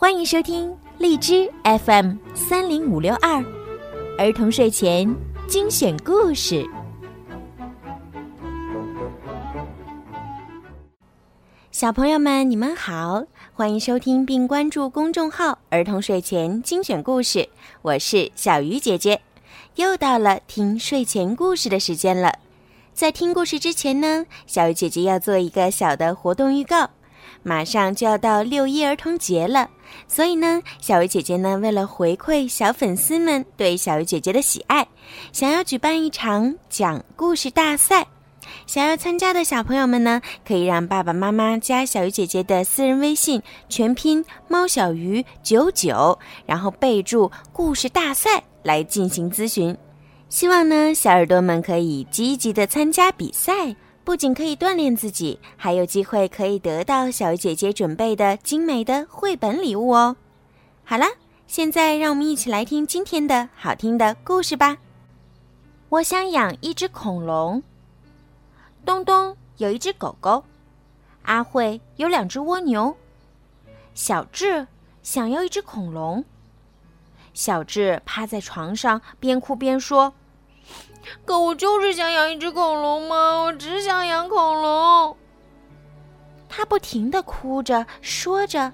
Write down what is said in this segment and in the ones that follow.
欢迎收听荔枝 FM 三零五六二儿童睡前精选故事。小朋友们，你们好，欢迎收听并关注公众号“儿童睡前精选故事”，我是小鱼姐姐。又到了听睡前故事的时间了。在听故事之前呢，小鱼姐姐要做一个小的活动预告。马上就要到六一儿童节了，所以呢，小鱼姐姐呢，为了回馈小粉丝们对小鱼姐姐的喜爱，想要举办一场讲故事大赛。想要参加的小朋友们呢，可以让爸爸妈妈加小鱼姐姐的私人微信，全拼猫小鱼九九，然后备注“故事大赛”来进行咨询。希望呢，小耳朵们可以积极的参加比赛，不仅可以锻炼自己，还有机会可以得到小姐姐准备的精美的绘本礼物哦。好了，现在让我们一起来听今天的好听的故事吧。我想养一只恐龙。东东有一只狗狗，阿慧有两只蜗牛，小智想要一只恐龙。小智趴在床上，边哭边说：“可我就是想养一只恐龙嘛，我只想养恐龙。”他不停的哭着说着，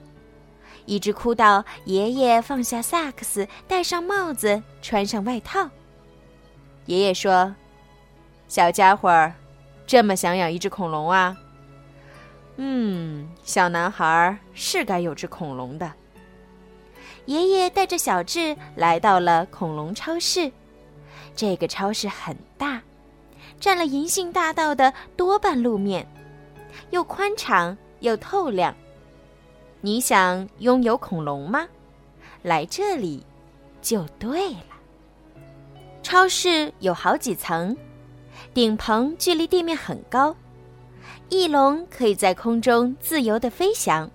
一直哭到爷爷放下萨克斯，戴上帽子，穿上外套。爷爷说：“小家伙儿，这么想养一只恐龙啊？嗯，小男孩是该有只恐龙的。”爷爷带着小智来到了恐龙超市。这个超市很大，占了银杏大道的多半路面，又宽敞又透亮。你想拥有恐龙吗？来这里就对了。超市有好几层，顶棚距离地面很高，翼龙可以在空中自由地飞翔。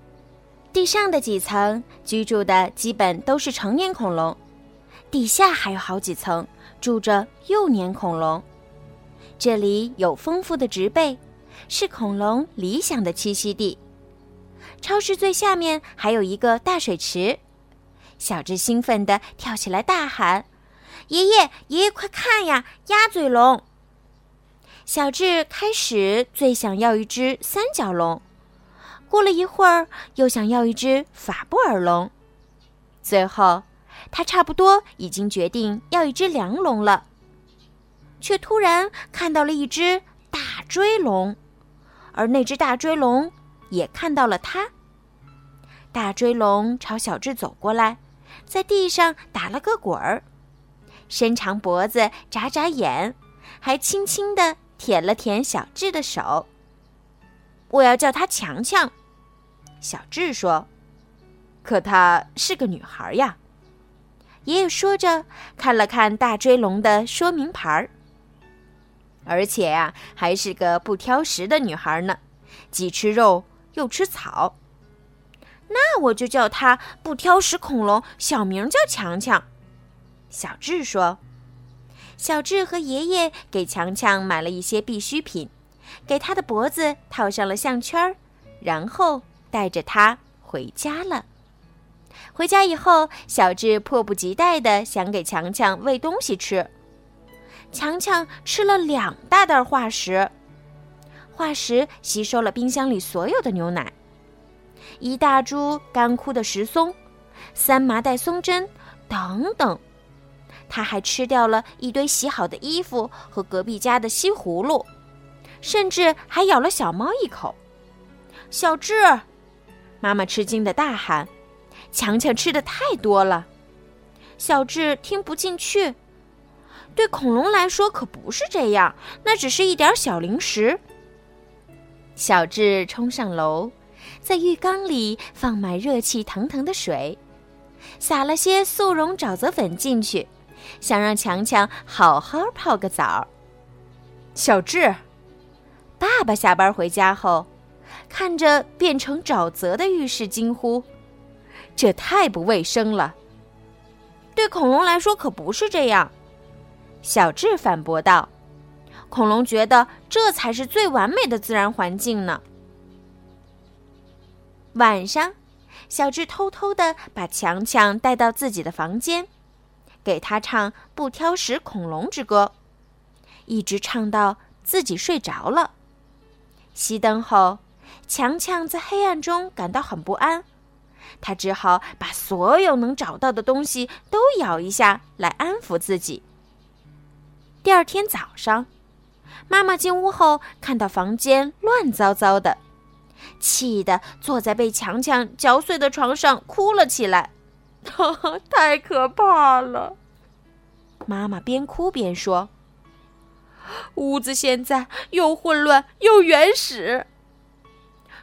地上的几层居住的基本都是成年恐龙，底下还有好几层住着幼年恐龙。这里有丰富的植被，是恐龙理想的栖息地。超市最下面还有一个大水池，小智兴奋地跳起来大喊：“爷爷，爷爷，快看呀，鸭嘴龙！”小智开始最想要一只三角龙。过了一会儿，又想要一只法布尔龙，最后，他差不多已经决定要一只梁龙了，却突然看到了一只大追龙，而那只大追龙也看到了他。大追龙朝小智走过来，在地上打了个滚儿，伸长脖子，眨眨眼，还轻轻地舔了舔小智的手。我要叫他强强。小智说：“可她是个女孩呀。”爷爷说着，看了看大追龙的说明牌儿，而且呀，还是个不挑食的女孩呢，既吃肉又吃草。那我就叫她不挑食恐龙，小名叫强强。小智说：“小智和爷爷给强强买了一些必需品，给他的脖子套上了项圈，然后。”带着他回家了。回家以后，小智迫不及待地想给强强喂东西吃。强强吃了两大袋化石，化石吸收了冰箱里所有的牛奶，一大株干枯的石松，三麻袋松针等等。他还吃掉了一堆洗好的衣服和隔壁家的西葫芦，甚至还咬了小猫一口。小智。妈妈吃惊的大喊：“强强吃的太多了！”小智听不进去。对恐龙来说可不是这样，那只是一点小零食。小智冲上楼，在浴缸里放满热气腾腾的水，撒了些速溶沼泽粉进去，想让强强好好泡个澡。小智，爸爸下班回家后。看着变成沼泽的浴室，惊呼：“这太不卫生了！”对恐龙来说可不是这样，小智反驳道：“恐龙觉得这才是最完美的自然环境呢。”晚上，小智偷偷的把强强带到自己的房间，给他唱《不挑食恐龙之歌》，一直唱到自己睡着了。熄灯后，强强在黑暗中感到很不安，他只好把所有能找到的东西都咬一下来安抚自己。第二天早上，妈妈进屋后看到房间乱糟糟的。气得坐在被强强嚼碎的床上哭了起来，太可怕了！妈妈边哭边说：“屋子现在又混乱又原始。”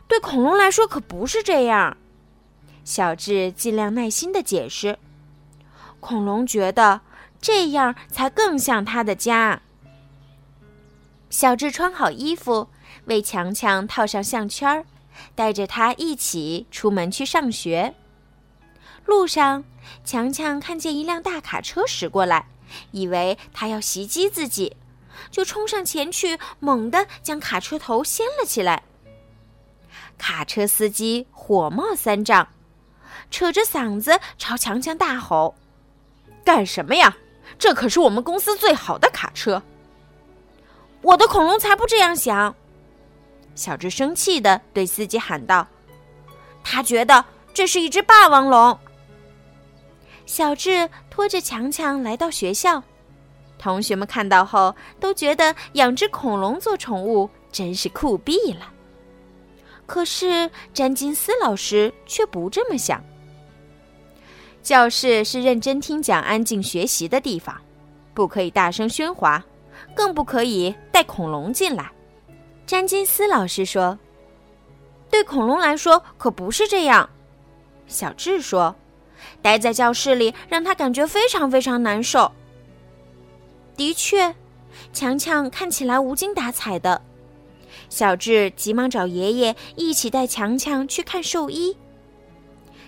对恐龙来说可不是这样。小智尽量耐心的解释：“恐龙觉得这样才更像他的家。”小智穿好衣服。为强强套上项圈，带着他一起出门去上学。路上，强强看见一辆大卡车驶过来，以为他要袭击自己，就冲上前去，猛地将卡车头掀了起来。卡车司机火冒三丈，扯着嗓子朝强强大吼：“干什么呀？这可是我们公司最好的卡车！”我的恐龙才不这样想。小智生气的对司机喊道：“他觉得这是一只霸王龙。”小智拖着强强来到学校，同学们看到后都觉得养只恐龙做宠物真是酷毙了。可是詹金斯老师却不这么想。教室是认真听讲、安静学习的地方，不可以大声喧哗，更不可以带恐龙进来。詹金斯老师说：“对恐龙来说可不是这样。”小智说：“待在教室里让他感觉非常非常难受。”的确，强强看起来无精打采的。小智急忙找爷爷一起带强强去看兽医。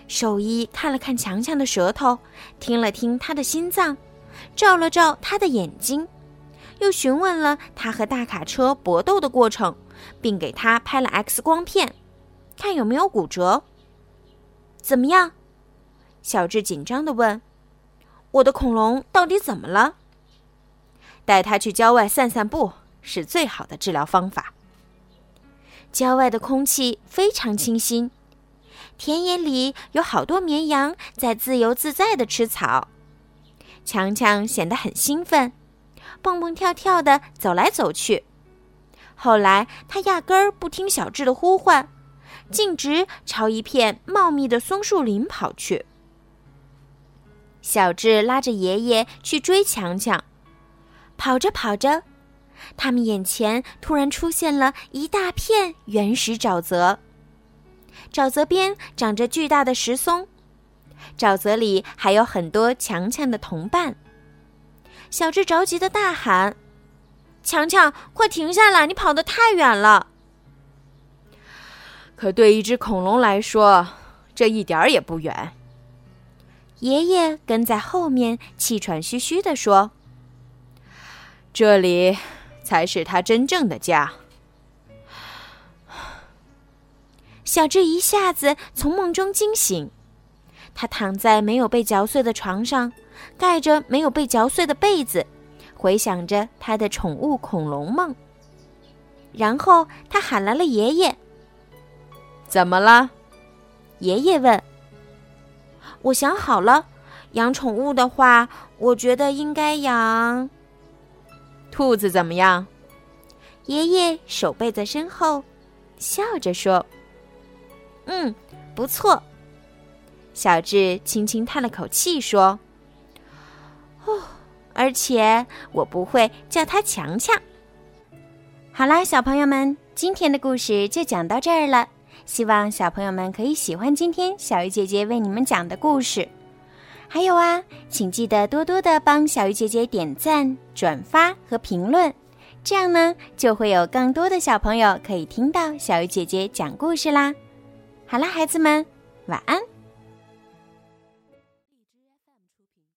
兽医看了看强强的舌头，听了听他的心脏，照了照他的眼睛。又询问了他和大卡车搏斗的过程，并给他拍了 X 光片，看有没有骨折。怎么样？小智紧张的问：“我的恐龙到底怎么了？”带他去郊外散散步是最好的治疗方法。郊外的空气非常清新，田野里有好多绵羊在自由自在地吃草。强强显得很兴奋。蹦蹦跳跳的走来走去，后来他压根儿不听小智的呼唤，径直朝一片茂密的松树林跑去。小智拉着爷爷去追强强，跑着跑着，他们眼前突然出现了一大片原始沼泽，沼泽边长着巨大的石松，沼泽里还有很多强强的同伴。小智着急的大喊：“强强，快停下来！你跑得太远了。”可对一只恐龙来说，这一点儿也不远。爷爷跟在后面，气喘吁吁地说：“这里才是他真正的家。”小智一下子从梦中惊醒，他躺在没有被嚼碎的床上。盖着没有被嚼碎的被子，回想着他的宠物恐龙梦。然后他喊来了爷爷。怎么了？爷爷问。我想好了，养宠物的话，我觉得应该养兔子。怎么样？爷爷手背在身后，笑着说：“嗯，不错。”小智轻轻叹了口气说。哦，而且我不会叫他强强。好啦，小朋友们，今天的故事就讲到这儿了。希望小朋友们可以喜欢今天小鱼姐姐为你们讲的故事。还有啊，请记得多多的帮小鱼姐姐点赞、转发和评论，这样呢，就会有更多的小朋友可以听到小鱼姐姐讲故事啦。好啦，孩子们，晚安。